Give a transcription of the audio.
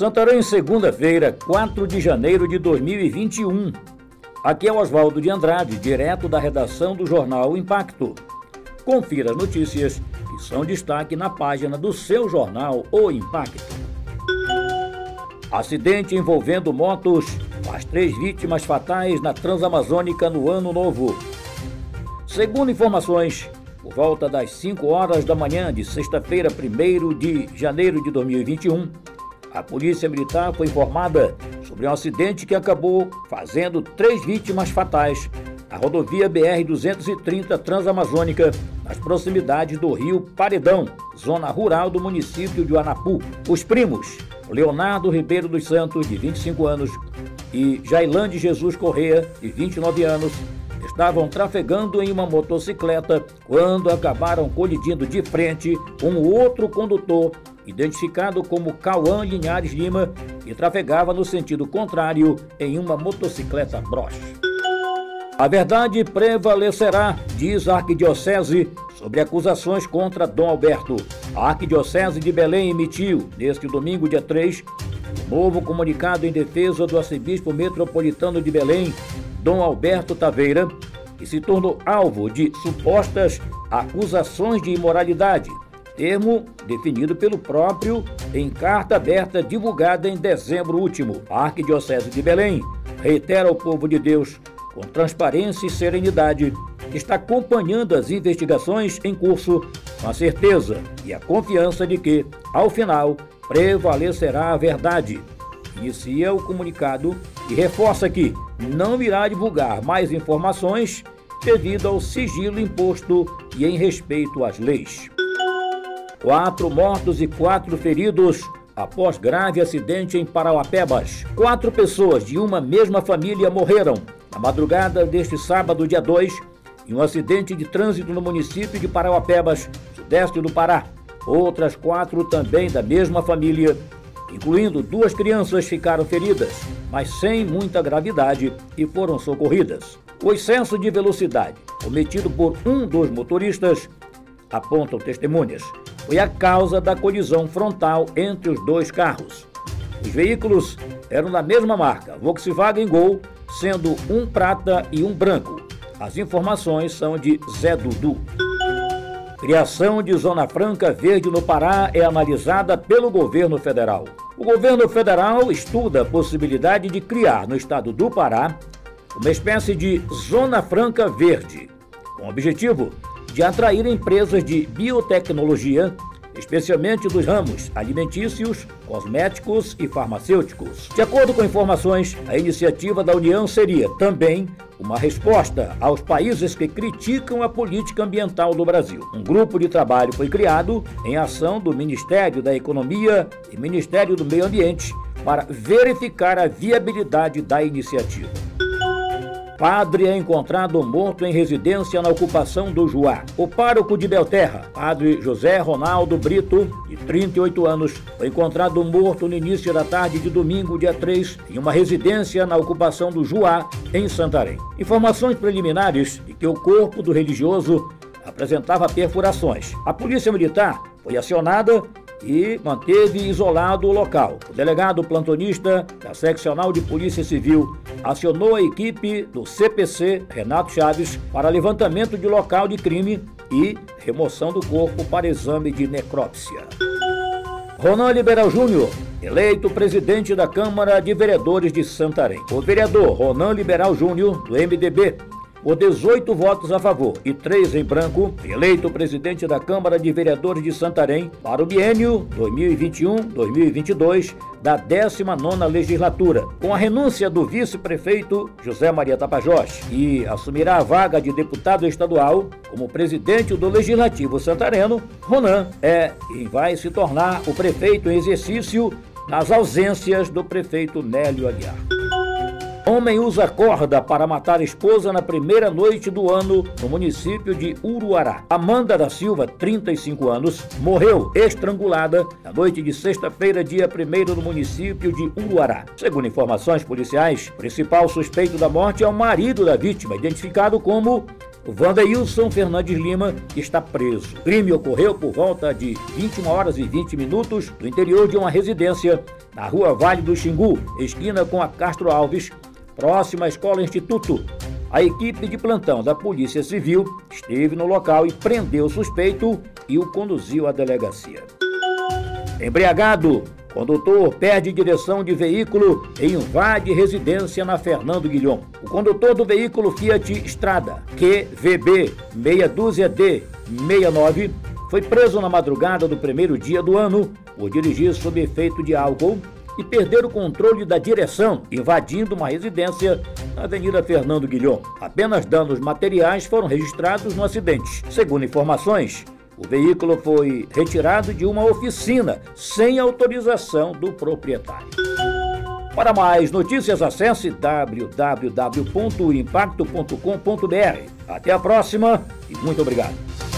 Santarém, segunda-feira, 4 de janeiro de 2021. Aqui é Oswaldo de Andrade, direto da redação do jornal Impacto. Confira as notícias que são destaque na página do seu jornal O Impacto. Acidente envolvendo motos faz três vítimas fatais na Transamazônica no Ano Novo. Segundo informações, por volta das 5 horas da manhã de sexta-feira, 1 de janeiro de 2021, a Polícia Militar foi informada sobre um acidente que acabou fazendo três vítimas fatais na rodovia BR-230 Transamazônica, nas proximidades do rio Paredão, zona rural do município de Anapu. Os primos, Leonardo Ribeiro dos Santos, de 25 anos, e Jailande Jesus Correa, de 29 anos, estavam trafegando em uma motocicleta quando acabaram colidindo de frente com outro condutor identificado como Cauã Linhares Lima, que trafegava no sentido contrário em uma motocicleta Broche. A verdade prevalecerá, diz a Arquidiocese, sobre acusações contra Dom Alberto. A Arquidiocese de Belém emitiu, neste domingo, dia 3, um novo comunicado em defesa do arcebispo metropolitano de Belém, Dom Alberto Taveira, que se tornou alvo de supostas acusações de imoralidade termo definido pelo próprio em carta aberta divulgada em dezembro último. A Arquidiocese de Belém reitera ao povo de Deus, com transparência e serenidade, que está acompanhando as investigações em curso com a certeza e a confiança de que, ao final, prevalecerá a verdade. Inicia o comunicado e reforça que não irá divulgar mais informações devido ao sigilo imposto e em respeito às leis. Quatro mortos e quatro feridos após grave acidente em Parauapebas. Quatro pessoas de uma mesma família morreram na madrugada deste sábado, dia 2, em um acidente de trânsito no município de Parauapebas, sudeste do Pará. Outras quatro também da mesma família, incluindo duas crianças, ficaram feridas, mas sem muita gravidade e foram socorridas. O excesso de velocidade cometido por um dos motoristas, apontam testemunhas, foi a causa da colisão frontal entre os dois carros. Os veículos eram da mesma marca, Volkswagen Gol, sendo um prata e um branco. As informações são de Zé Dudu. Criação de Zona Franca Verde no Pará é analisada pelo governo federal. O governo federal estuda a possibilidade de criar no estado do Pará uma espécie de Zona Franca Verde, com o objetivo de atrair empresas de biotecnologia, especialmente dos ramos alimentícios, cosméticos e farmacêuticos. De acordo com informações, a iniciativa da União seria também uma resposta aos países que criticam a política ambiental do Brasil. Um grupo de trabalho foi criado em ação do Ministério da Economia e Ministério do Meio Ambiente para verificar a viabilidade da iniciativa. Padre é encontrado morto em residência na ocupação do Juá. O pároco de Belterra, padre José Ronaldo Brito, de 38 anos, foi encontrado morto no início da tarde de domingo, dia 3, em uma residência na ocupação do Juá, em Santarém. Informações preliminares de que o corpo do religioso apresentava perfurações. A polícia militar foi acionada e manteve isolado o local. O delegado plantonista da Seccional de Polícia Civil acionou a equipe do CPC, Renato Chaves, para levantamento de local de crime e remoção do corpo para exame de necrópsia. Ronan Liberal Júnior, eleito presidente da Câmara de Vereadores de Santarém. O vereador Ronan Liberal Júnior, do MDB, por 18 votos a favor e 3 em branco, eleito presidente da Câmara de Vereadores de Santarém para o biênio 2021-2022 da 19ª legislatura, com a renúncia do vice-prefeito José Maria Tapajós, e assumirá a vaga de deputado estadual como presidente do Legislativo santareno, Ronan é e vai se tornar o prefeito em exercício nas ausências do prefeito Nélio Aguiar. Homem usa corda para matar esposa na primeira noite do ano no município de Uruará. Amanda da Silva, 35 anos, morreu estrangulada na noite de sexta-feira, dia 1 no município de Uruará. Segundo informações policiais, o principal suspeito da morte é o marido da vítima, identificado como Wandeilson Fernandes Lima está preso. O crime ocorreu por volta de 21 horas e 20 minutos no interior de uma residência na rua Vale do Xingu, esquina com a Castro Alves, próxima Escola Instituto. A equipe de plantão da Polícia Civil esteve no local e prendeu o suspeito e o conduziu à delegacia. Embriagado, condutor perde direção de veículo e invade residência na Fernando Guilhom. O condutor do veículo Fiat Strada QVB 62D 69 foi preso na madrugada do primeiro dia do ano por dirigir sob efeito de álcool e perder o controle da direção, invadindo uma residência na Avenida Fernando Guilhom. Apenas danos materiais foram registrados no acidente. Segundo informações, o veículo foi retirado de uma oficina sem autorização do proprietário. Para mais notícias, acesse www.impacto.com.br. Até a próxima e muito obrigado.